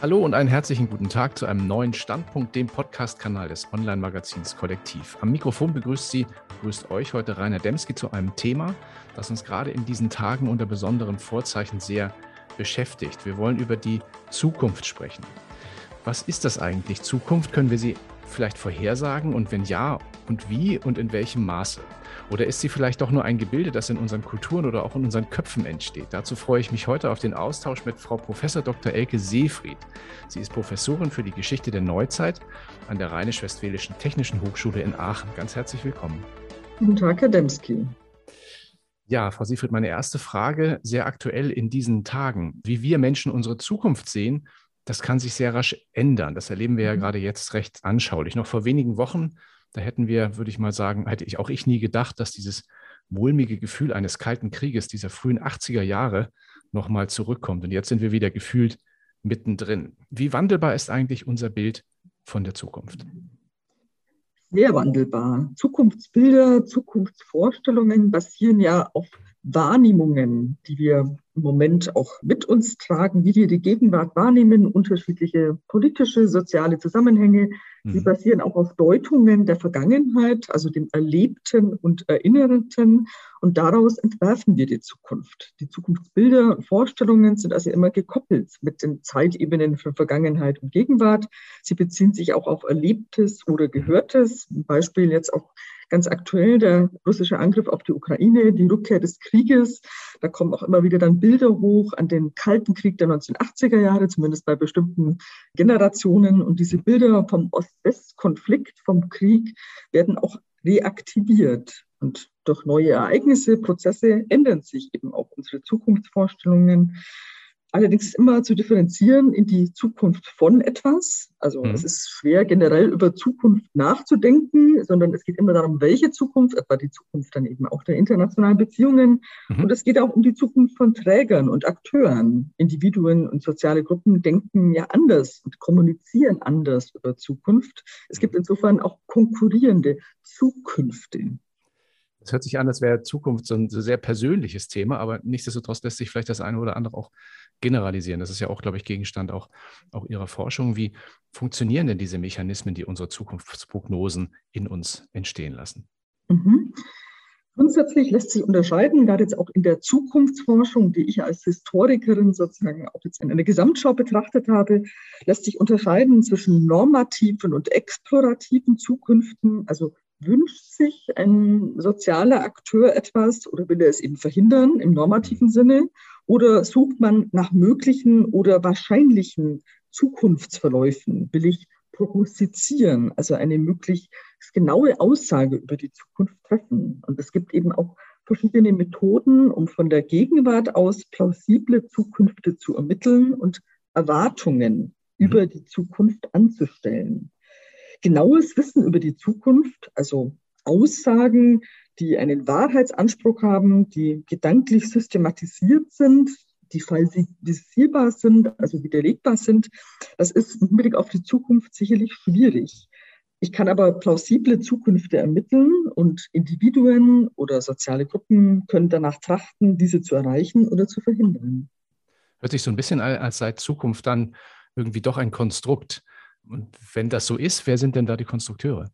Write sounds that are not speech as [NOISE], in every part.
Hallo und einen herzlichen guten Tag zu einem neuen Standpunkt, dem Podcast-Kanal des Online-Magazins Kollektiv. Am Mikrofon begrüßt Sie, begrüßt euch heute Rainer Demski zu einem Thema, das uns gerade in diesen Tagen unter besonderen Vorzeichen sehr beschäftigt. Wir wollen über die Zukunft sprechen. Was ist das eigentlich? Zukunft können wir sie vielleicht vorhersagen und wenn ja, und wie und in welchem Maße? Oder ist sie vielleicht doch nur ein Gebilde, das in unseren Kulturen oder auch in unseren Köpfen entsteht? Dazu freue ich mich heute auf den Austausch mit Frau Prof. Dr. Elke Seefried. Sie ist Professorin für die Geschichte der Neuzeit an der Rheinisch-Westfälischen Technischen Hochschule in Aachen. Ganz herzlich willkommen. Guten Tag, Herr Demski. Ja, Frau Seefried, meine erste Frage, sehr aktuell in diesen Tagen. Wie wir Menschen unsere Zukunft sehen, das kann sich sehr rasch ändern. Das erleben wir ja mhm. gerade jetzt recht anschaulich. Noch vor wenigen Wochen da hätten wir, würde ich mal sagen, hätte ich auch ich nie gedacht, dass dieses mulmige Gefühl eines kalten Krieges dieser frühen 80er Jahre nochmal zurückkommt. Und jetzt sind wir wieder gefühlt mittendrin. Wie wandelbar ist eigentlich unser Bild von der Zukunft? Sehr wandelbar. Zukunftsbilder, Zukunftsvorstellungen basieren ja auf Wahrnehmungen, die wir im Moment auch mit uns tragen, wie wir die Gegenwart wahrnehmen, unterschiedliche politische, soziale Zusammenhänge. Mhm. Sie basieren auch auf Deutungen der Vergangenheit, also dem Erlebten und Erinnerten. Und daraus entwerfen wir die Zukunft. Die Zukunftsbilder und Vorstellungen sind also immer gekoppelt mit den Zeitebenen von Vergangenheit und Gegenwart. Sie beziehen sich auch auf Erlebtes oder Gehörtes. Ein Beispiel jetzt auch ganz aktuell der russische Angriff auf die Ukraine, die Rückkehr des Krieges. Da kommen auch immer wieder dann Bilder hoch an den Kalten Krieg der 1980er Jahre, zumindest bei bestimmten Generationen. Und diese Bilder vom Ost-West-Konflikt, vom Krieg, werden auch reaktiviert. Und durch neue Ereignisse, Prozesse ändern sich eben auch unsere Zukunftsvorstellungen. Allerdings ist immer zu differenzieren in die Zukunft von etwas. Also mhm. es ist schwer, generell über Zukunft nachzudenken, sondern es geht immer darum, welche Zukunft, etwa die Zukunft dann eben auch der internationalen Beziehungen. Mhm. Und es geht auch um die Zukunft von Trägern und Akteuren. Individuen und soziale Gruppen denken ja anders und kommunizieren anders über Zukunft. Es gibt insofern auch konkurrierende Zukünfte. Es hört sich an, als wäre Zukunft so ein sehr persönliches Thema, aber nichtsdestotrotz lässt sich vielleicht das eine oder andere auch generalisieren. Das ist ja auch, glaube ich, Gegenstand auch, auch Ihrer Forschung. Wie funktionieren denn diese Mechanismen, die unsere Zukunftsprognosen in uns entstehen lassen? Mhm. Grundsätzlich lässt sich unterscheiden, gerade jetzt auch in der Zukunftsforschung, die ich als Historikerin sozusagen auch jetzt in einer Gesamtschau betrachtet habe, lässt sich unterscheiden zwischen normativen und explorativen Zukünften, also wünscht sich ein sozialer Akteur etwas oder will er es eben verhindern im normativen Sinne? Oder sucht man nach möglichen oder wahrscheinlichen Zukunftsverläufen? Will ich prognostizieren, also eine möglichst genaue Aussage über die Zukunft treffen? Und es gibt eben auch verschiedene Methoden, um von der Gegenwart aus plausible Zukünfte zu ermitteln und Erwartungen mhm. über die Zukunft anzustellen genaues Wissen über die Zukunft, also Aussagen, die einen Wahrheitsanspruch haben, die gedanklich systematisiert sind, die falsifizierbar sind, also widerlegbar sind, das ist im Hinblick auf die Zukunft sicherlich schwierig. Ich kann aber plausible Zukünfte ermitteln und Individuen oder soziale Gruppen können danach trachten, diese zu erreichen oder zu verhindern. Hört sich so ein bisschen als sei Zukunft dann irgendwie doch ein Konstrukt, und wenn das so ist, wer sind denn da die Konstrukteure?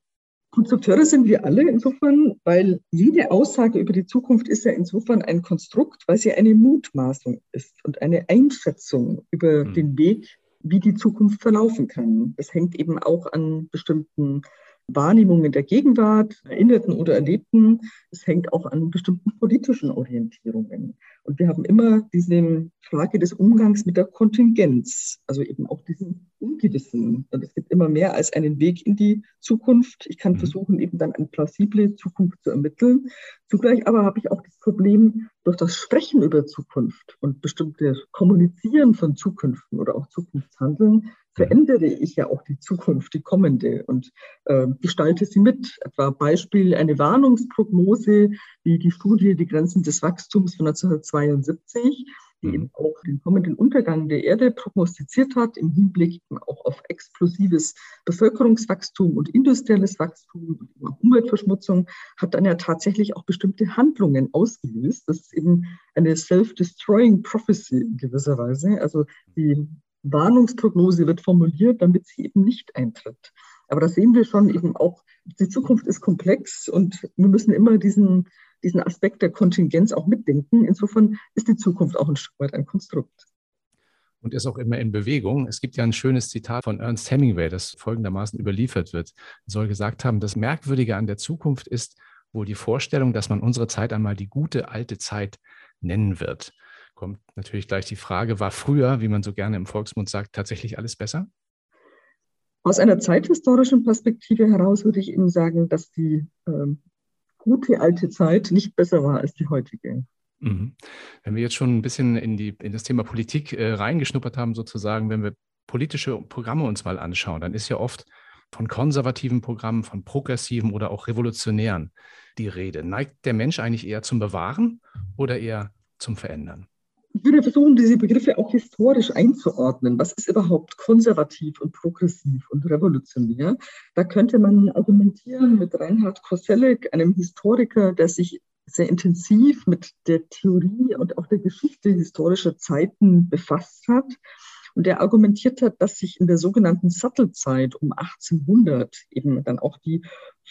Konstrukteure sind wir alle insofern, weil jede Aussage über die Zukunft ist ja insofern ein Konstrukt, weil sie eine Mutmaßung ist und eine Einschätzung über hm. den Weg, wie die Zukunft verlaufen kann. Es hängt eben auch an bestimmten Wahrnehmungen der Gegenwart, Erinnerten oder Erlebten. Es hängt auch an bestimmten politischen Orientierungen. Und wir haben immer diese Frage des Umgangs mit der Kontingenz, also eben auch diesen Ungewissen. Und es gibt immer mehr als einen Weg in die Zukunft. Ich kann mhm. versuchen, eben dann eine plausible Zukunft zu ermitteln. Zugleich aber habe ich auch das Problem, durch das Sprechen über Zukunft und bestimmte Kommunizieren von Zukünften oder auch Zukunftshandeln verändere ich ja auch die Zukunft, die kommende und äh, gestalte sie mit. Etwa Beispiel eine Warnungsprognose, wie die Studie Die Grenzen des Wachstums von 1972 die mhm. eben auch den kommenden Untergang der Erde prognostiziert hat, im Hinblick auch auf explosives Bevölkerungswachstum und industrielles Wachstum und Umweltverschmutzung, hat dann ja tatsächlich auch bestimmte Handlungen ausgelöst. Das ist eben eine self-destroying prophecy in gewisser Weise. Also die Warnungsprognose wird formuliert, damit sie eben nicht eintritt. Aber da sehen wir schon eben auch, die Zukunft ist komplex und wir müssen immer diesen, diesen Aspekt der Kontingenz auch mitdenken. Insofern ist die Zukunft auch ein Stück weit ein Konstrukt und ist auch immer in Bewegung. Es gibt ja ein schönes Zitat von Ernst Hemingway, das folgendermaßen überliefert wird. Er soll gesagt haben, das Merkwürdige an der Zukunft ist wohl die Vorstellung, dass man unsere Zeit einmal die gute alte Zeit nennen wird. Kommt natürlich gleich die Frage, war früher, wie man so gerne im Volksmund sagt, tatsächlich alles besser? Aus einer zeithistorischen Perspektive heraus würde ich Ihnen sagen, dass die äh, gute alte Zeit nicht besser war als die heutige. Mhm. Wenn wir jetzt schon ein bisschen in, die, in das Thema Politik äh, reingeschnuppert haben, sozusagen, wenn wir politische Programme uns mal anschauen, dann ist ja oft von konservativen Programmen, von progressiven oder auch revolutionären die Rede. Neigt der Mensch eigentlich eher zum Bewahren oder eher zum Verändern? Ich würde versuchen, diese Begriffe auch historisch einzuordnen. Was ist überhaupt konservativ und progressiv und revolutionär? Da könnte man argumentieren mit Reinhard Koselleck, einem Historiker, der sich sehr intensiv mit der Theorie und auch der Geschichte historischer Zeiten befasst hat. Und er argumentiert hat, dass sich in der sogenannten Sattelzeit um 1800 eben dann auch die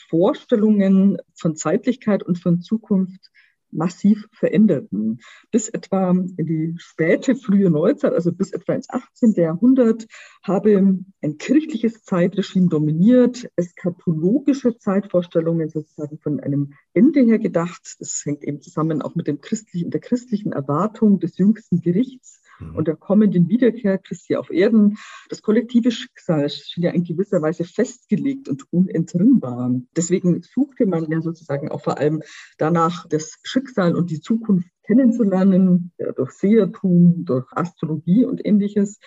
Vorstellungen von Zeitlichkeit und von Zukunft massiv veränderten. Bis etwa in die späte, frühe Neuzeit, also bis etwa ins 18. Jahrhundert, habe ein kirchliches Zeitregime dominiert, eskatologische Zeitvorstellungen sozusagen von einem Ende her gedacht. Das hängt eben zusammen auch mit dem christlichen, der christlichen Erwartung des jüngsten Gerichts mhm. und der kommenden Wiederkehr Christi auf Erden. Das kollektive Schicksal schien ja in gewisser Weise festgelegt und unentrinnbar. Deswegen suchte man ja sozusagen auch vor allem danach, das Schicksal und die Zukunft kennenzulernen, ja, durch Sehertum, durch Astrologie und ähnliches.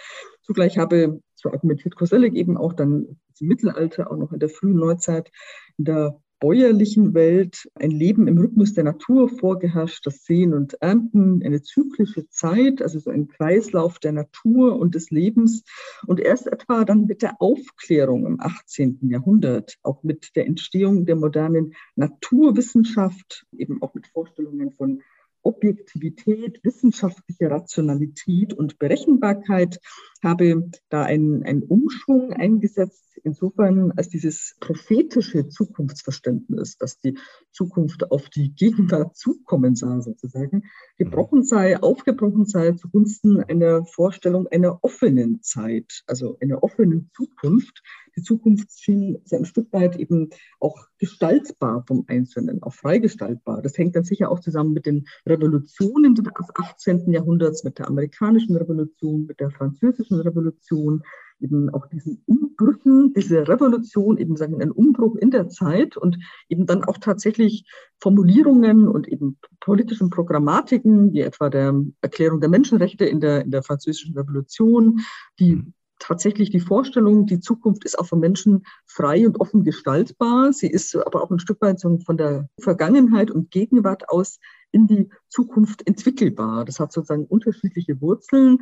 Zugleich habe, so argumentiert Koselleck eben auch dann im Mittelalter, auch noch in der frühen Neuzeit, in der bäuerlichen Welt ein Leben im Rhythmus der Natur vorgeherrscht, das Sehen und Ernten, eine zyklische Zeit, also so ein Kreislauf der Natur und des Lebens. Und erst etwa dann mit der Aufklärung im 18. Jahrhundert, auch mit der Entstehung der modernen Naturwissenschaft, eben auch mit Vorstellungen von Objektivität, wissenschaftliche Rationalität und Berechenbarkeit habe da einen, einen Umschwung eingesetzt, insofern als dieses prophetische Zukunftsverständnis, dass die Zukunft auf die Gegenwart zukommen sah, sozusagen, gebrochen sei, aufgebrochen sei zugunsten einer Vorstellung einer offenen Zeit, also einer offenen Zukunft, die Zukunft schien ein Stück weit eben auch gestaltbar vom Einzelnen, auch freigestaltbar. Das hängt dann sicher auch zusammen mit den Revolutionen des 18. Jahrhunderts, mit der amerikanischen Revolution, mit der französischen Revolution, eben auch diesen Umbrüchen, diese Revolution, eben sagen ein Umbruch in der Zeit und eben dann auch tatsächlich Formulierungen und eben politischen Programmatiken, wie etwa der Erklärung der Menschenrechte in der, in der französischen Revolution, die tatsächlich die Vorstellung, die Zukunft ist auch von Menschen frei und offen gestaltbar. Sie ist aber auch ein Stück weit von der Vergangenheit und Gegenwart aus in die Zukunft entwickelbar. Das hat sozusagen unterschiedliche Wurzeln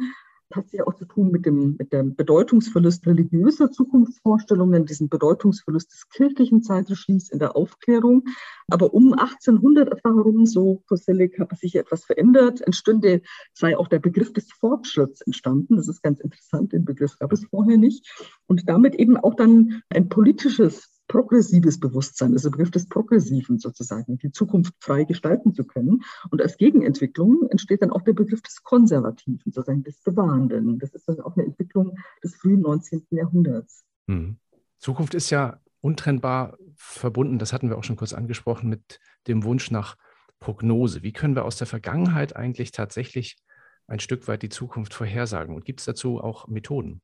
hat ja auch zu tun mit dem, mit dem Bedeutungsverlust religiöser Zukunftsvorstellungen, diesem Bedeutungsverlust des kirchlichen Zeitregimes in der Aufklärung. Aber um 1800 etwa herum, so Koselleck, hat sich etwas verändert. Entstünde, sei auch der Begriff des Fortschritts entstanden. Das ist ganz interessant, den Begriff gab es vorher nicht. Und damit eben auch dann ein politisches progressives Bewusstsein, also Begriff des Progressiven sozusagen, die Zukunft frei gestalten zu können. Und als Gegenentwicklung entsteht dann auch der Begriff des Konservativen, sozusagen des Bewahrenden. Das ist dann auch eine Entwicklung des frühen 19. Jahrhunderts. Hm. Zukunft ist ja untrennbar verbunden, das hatten wir auch schon kurz angesprochen, mit dem Wunsch nach Prognose. Wie können wir aus der Vergangenheit eigentlich tatsächlich ein Stück weit die Zukunft vorhersagen? Und gibt es dazu auch Methoden?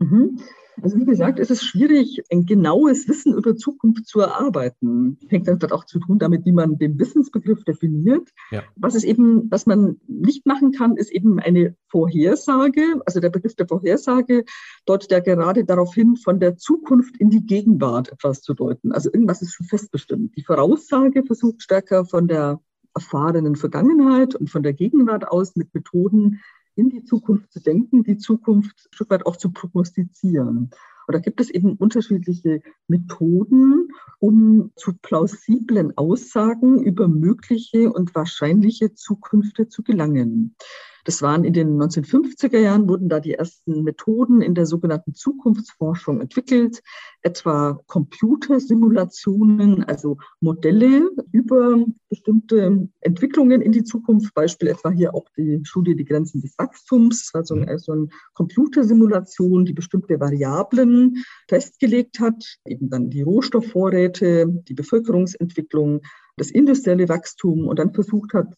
Mhm. Also wie gesagt, es ist schwierig, ein genaues Wissen über Zukunft zu erarbeiten. Hängt dann auch zu tun damit, wie man den Wissensbegriff definiert. Ja. Was es eben, was man nicht machen kann, ist eben eine Vorhersage. Also der Begriff der Vorhersage deutet ja gerade darauf hin, von der Zukunft in die Gegenwart etwas zu deuten. Also irgendwas ist schon festbestimmt. Die Voraussage versucht stärker von der erfahrenen Vergangenheit und von der Gegenwart aus mit Methoden in die Zukunft zu denken, die Zukunft ein Stück weit auch zu prognostizieren. Und da gibt es eben unterschiedliche Methoden, um zu plausiblen Aussagen über mögliche und wahrscheinliche Zukünfte zu gelangen. Das waren in den 1950er Jahren, wurden da die ersten Methoden in der sogenannten Zukunftsforschung entwickelt, etwa Computersimulationen, also Modelle über bestimmte Entwicklungen in die Zukunft. Beispiel etwa hier auch die Studie Die Grenzen des Wachstums, also so eine Computersimulation, die bestimmte Variablen festgelegt hat, eben dann die Rohstoffvorräte, die Bevölkerungsentwicklung, das industrielle Wachstum und dann versucht hat,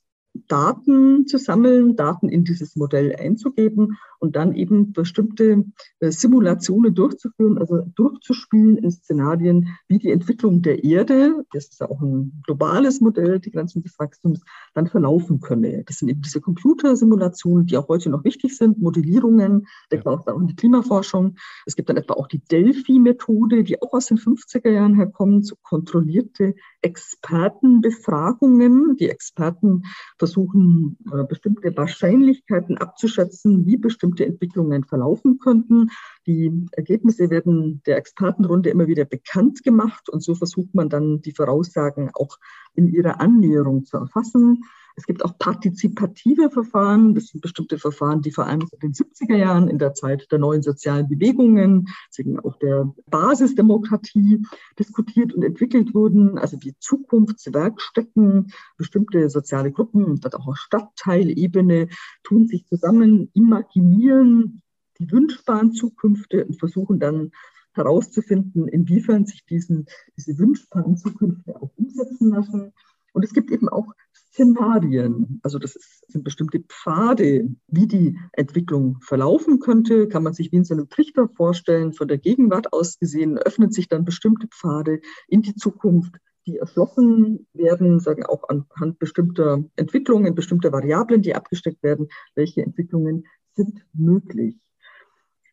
Daten zu sammeln, Daten in dieses Modell einzugeben und dann eben bestimmte äh, Simulationen durchzuführen, also durchzuspielen in Szenarien, wie die Entwicklung der Erde, das ist ja auch ein globales Modell, die Grenzen des Wachstums, dann verlaufen könne. Das sind eben diese Computersimulationen, die auch heute noch wichtig sind, Modellierungen, denkt man auch in die Klimaforschung. Es gibt dann etwa auch die Delphi-Methode, die auch aus den 50er Jahren herkommt, so kontrollierte Expertenbefragungen. Die Experten versuchen, äh, bestimmte Wahrscheinlichkeiten abzuschätzen, wie bestimmte Entwicklungen verlaufen könnten. Die Ergebnisse werden der Expertenrunde immer wieder bekannt gemacht und so versucht man dann die Voraussagen auch in ihrer Annäherung zu erfassen. Es gibt auch partizipative Verfahren. Das sind bestimmte Verfahren, die vor allem in den 70er Jahren in der Zeit der neuen sozialen Bewegungen, deswegen auch der Basisdemokratie diskutiert und entwickelt wurden. Also die Zukunftswerkstätten, bestimmte soziale Gruppen, dann auch auf Stadtteilebene tun sich zusammen, imaginieren die wünschbaren Zukünfte und versuchen dann herauszufinden, inwiefern sich diesen, diese wünschbaren Zukünfte auch umsetzen lassen. Und es gibt eben auch Szenarien. Also das sind bestimmte Pfade, wie die Entwicklung verlaufen könnte. Kann man sich wie in so einem Trichter vorstellen. Von der Gegenwart aus gesehen öffnen sich dann bestimmte Pfade in die Zukunft, die erschlossen werden, sagen auch anhand bestimmter Entwicklungen, bestimmter Variablen, die abgesteckt werden, welche Entwicklungen sind möglich.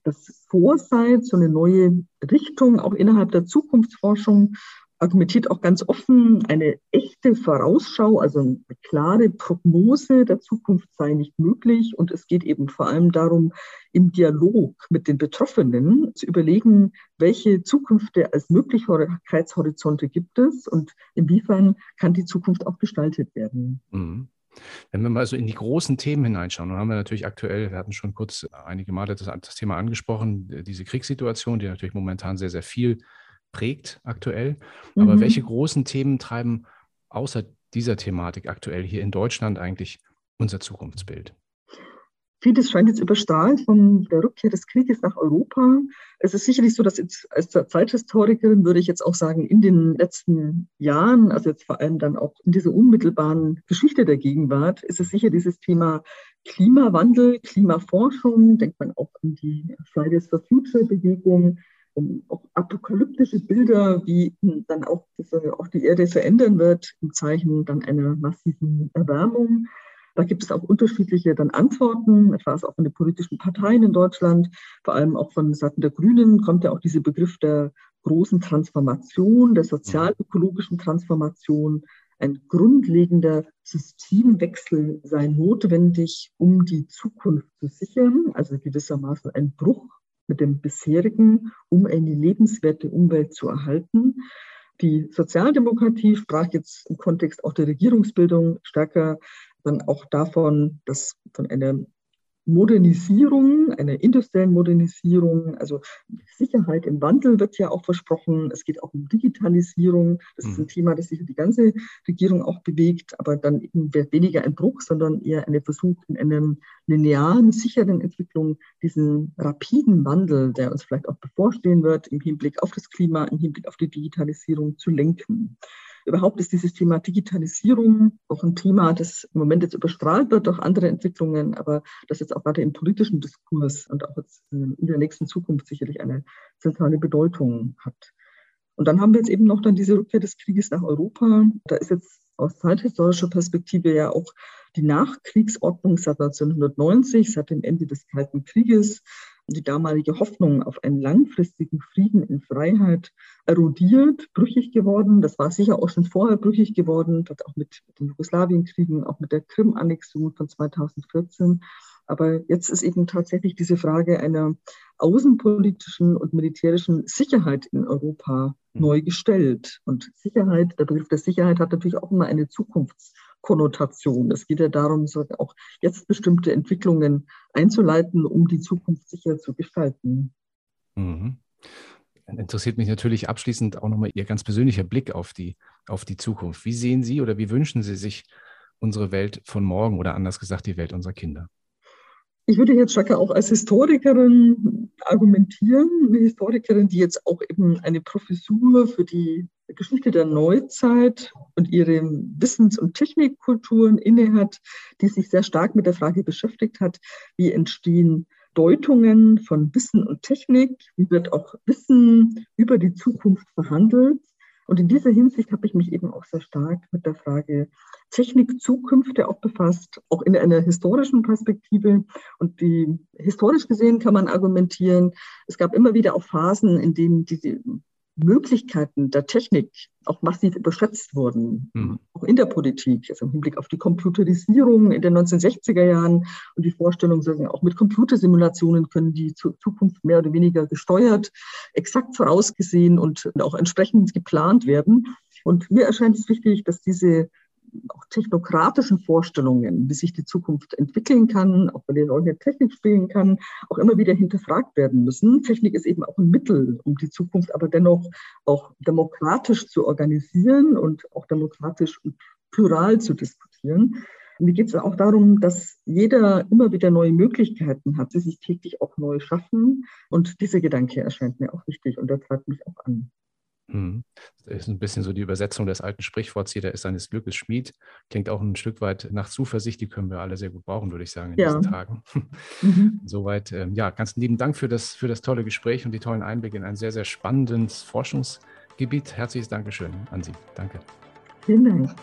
Das Foresight, so eine neue Richtung auch innerhalb der Zukunftsforschung, argumentiert auch ganz offen, eine echte Vorausschau, also eine klare Prognose der Zukunft sei nicht möglich. Und es geht eben vor allem darum, im Dialog mit den Betroffenen zu überlegen, welche Zukünfte als Möglichkeitshorizonte gibt es und inwiefern kann die Zukunft auch gestaltet werden. Mhm. Wenn wir mal so in die großen Themen hineinschauen, dann haben wir natürlich aktuell, wir hatten schon kurz einige Male das, das Thema angesprochen, diese Kriegssituation, die natürlich momentan sehr, sehr viel prägt aktuell. Aber mhm. welche großen Themen treiben außer dieser Thematik aktuell hier in Deutschland eigentlich unser Zukunftsbild? Vieles scheint jetzt überstrahlt von der Rückkehr des Krieges nach Europa. Es ist sicherlich so, dass jetzt als Zeithistorikerin würde ich jetzt auch sagen, in den letzten Jahren, also jetzt vor allem dann auch in dieser unmittelbaren Geschichte der Gegenwart, ist es sicher dieses Thema Klimawandel, Klimaforschung, denkt man auch an die Fridays for Future Bewegung, auch apokalyptische Bilder, wie dann auch, auch die Erde verändern wird, im Zeichen dann einer massiven Erwärmung. Da gibt es auch unterschiedliche dann Antworten, etwa auch von den politischen Parteien in Deutschland, vor allem auch von Seiten der Grünen kommt ja auch dieser Begriff der großen Transformation, der sozialökologischen Transformation. Ein grundlegender Systemwechsel sei notwendig, um die Zukunft zu sichern, also gewissermaßen ein Bruch mit dem bisherigen, um eine lebenswerte Umwelt zu erhalten. Die Sozialdemokratie sprach jetzt im Kontext auch der Regierungsbildung stärker dann auch davon, dass von einer Modernisierung, einer industriellen Modernisierung, also Sicherheit im Wandel wird ja auch versprochen. Es geht auch um Digitalisierung. Das ist ein mhm. Thema, das sich die ganze Regierung auch bewegt, aber dann eben weniger ein Bruch, sondern eher ein Versuch in einer linearen, sicheren Entwicklung diesen rapiden Wandel, der uns vielleicht auch bevorstehen wird, im Hinblick auf das Klima, im Hinblick auf die Digitalisierung zu lenken. Überhaupt ist dieses Thema Digitalisierung auch ein Thema, das im Moment jetzt überstrahlt wird durch andere Entwicklungen, aber das jetzt auch gerade im politischen Diskurs und auch jetzt in der nächsten Zukunft sicherlich eine zentrale Bedeutung hat. Und dann haben wir jetzt eben noch dann diese Rückkehr des Krieges nach Europa. Da ist jetzt aus zeithistorischer Perspektive ja auch die Nachkriegsordnung seit 1990, seit dem Ende des Kalten Krieges, die damalige Hoffnung auf einen langfristigen Frieden in Freiheit erodiert, brüchig geworden. Das war sicher auch schon vorher brüchig geworden, auch mit den Jugoslawienkriegen, auch mit der Krim-Annexion von 2014. Aber jetzt ist eben tatsächlich diese Frage einer außenpolitischen und militärischen Sicherheit in Europa mhm. neu gestellt. Und Sicherheit, der Begriff der Sicherheit hat natürlich auch immer eine Zukunfts- Konnotation. Es geht ja darum, auch jetzt bestimmte Entwicklungen einzuleiten, um die Zukunft sicher zu gestalten. Mhm. Interessiert mich natürlich abschließend auch nochmal Ihr ganz persönlicher Blick auf die, auf die Zukunft. Wie sehen Sie oder wie wünschen Sie sich unsere Welt von morgen oder anders gesagt die Welt unserer Kinder? Ich würde jetzt Schacke auch als Historikerin argumentieren, eine Historikerin, die jetzt auch eben eine Professur für die Geschichte der Neuzeit und ihre Wissens- und Technikkulturen innehat, die sich sehr stark mit der Frage beschäftigt hat, wie entstehen Deutungen von Wissen und Technik, wie wird auch Wissen über die Zukunft verhandelt? Und in dieser Hinsicht habe ich mich eben auch sehr stark mit der Frage Technikzukünfte auch befasst, auch in einer historischen Perspektive. Und die, historisch gesehen kann man argumentieren, es gab immer wieder auch Phasen, in denen diese Möglichkeiten der Technik auch massiv überschätzt wurden, mhm. auch in der Politik, also im Hinblick auf die Computerisierung in den 1960er Jahren und die Vorstellung, sagen, auch mit Computersimulationen können die Zukunft mehr oder weniger gesteuert, exakt vorausgesehen und auch entsprechend geplant werden. Und mir erscheint es wichtig, dass diese auch technokratischen Vorstellungen, wie sich die Zukunft entwickeln kann, auch welche Rolle Technik spielen kann, auch immer wieder hinterfragt werden müssen. Technik ist eben auch ein Mittel, um die Zukunft aber dennoch auch demokratisch zu organisieren und auch demokratisch und plural zu diskutieren. Mir geht es auch darum, dass jeder immer wieder neue Möglichkeiten hat, sie sich täglich auch neu schaffen. Und dieser Gedanke erscheint mir auch wichtig und der treibt mich auch an. Das ist ein bisschen so die Übersetzung des alten Sprichworts, jeder ist seines Glückes Schmied. Klingt auch ein Stück weit nach Zuversicht, die können wir alle sehr gut brauchen, würde ich sagen, in ja. diesen Tagen. [LAUGHS] Mhm. Soweit, ähm, ja, ganz lieben Dank für das, für das tolle Gespräch und die tollen Einblicke in ein sehr, sehr spannendes Forschungsgebiet. Herzliches Dankeschön an Sie. Danke. Vielen Dank.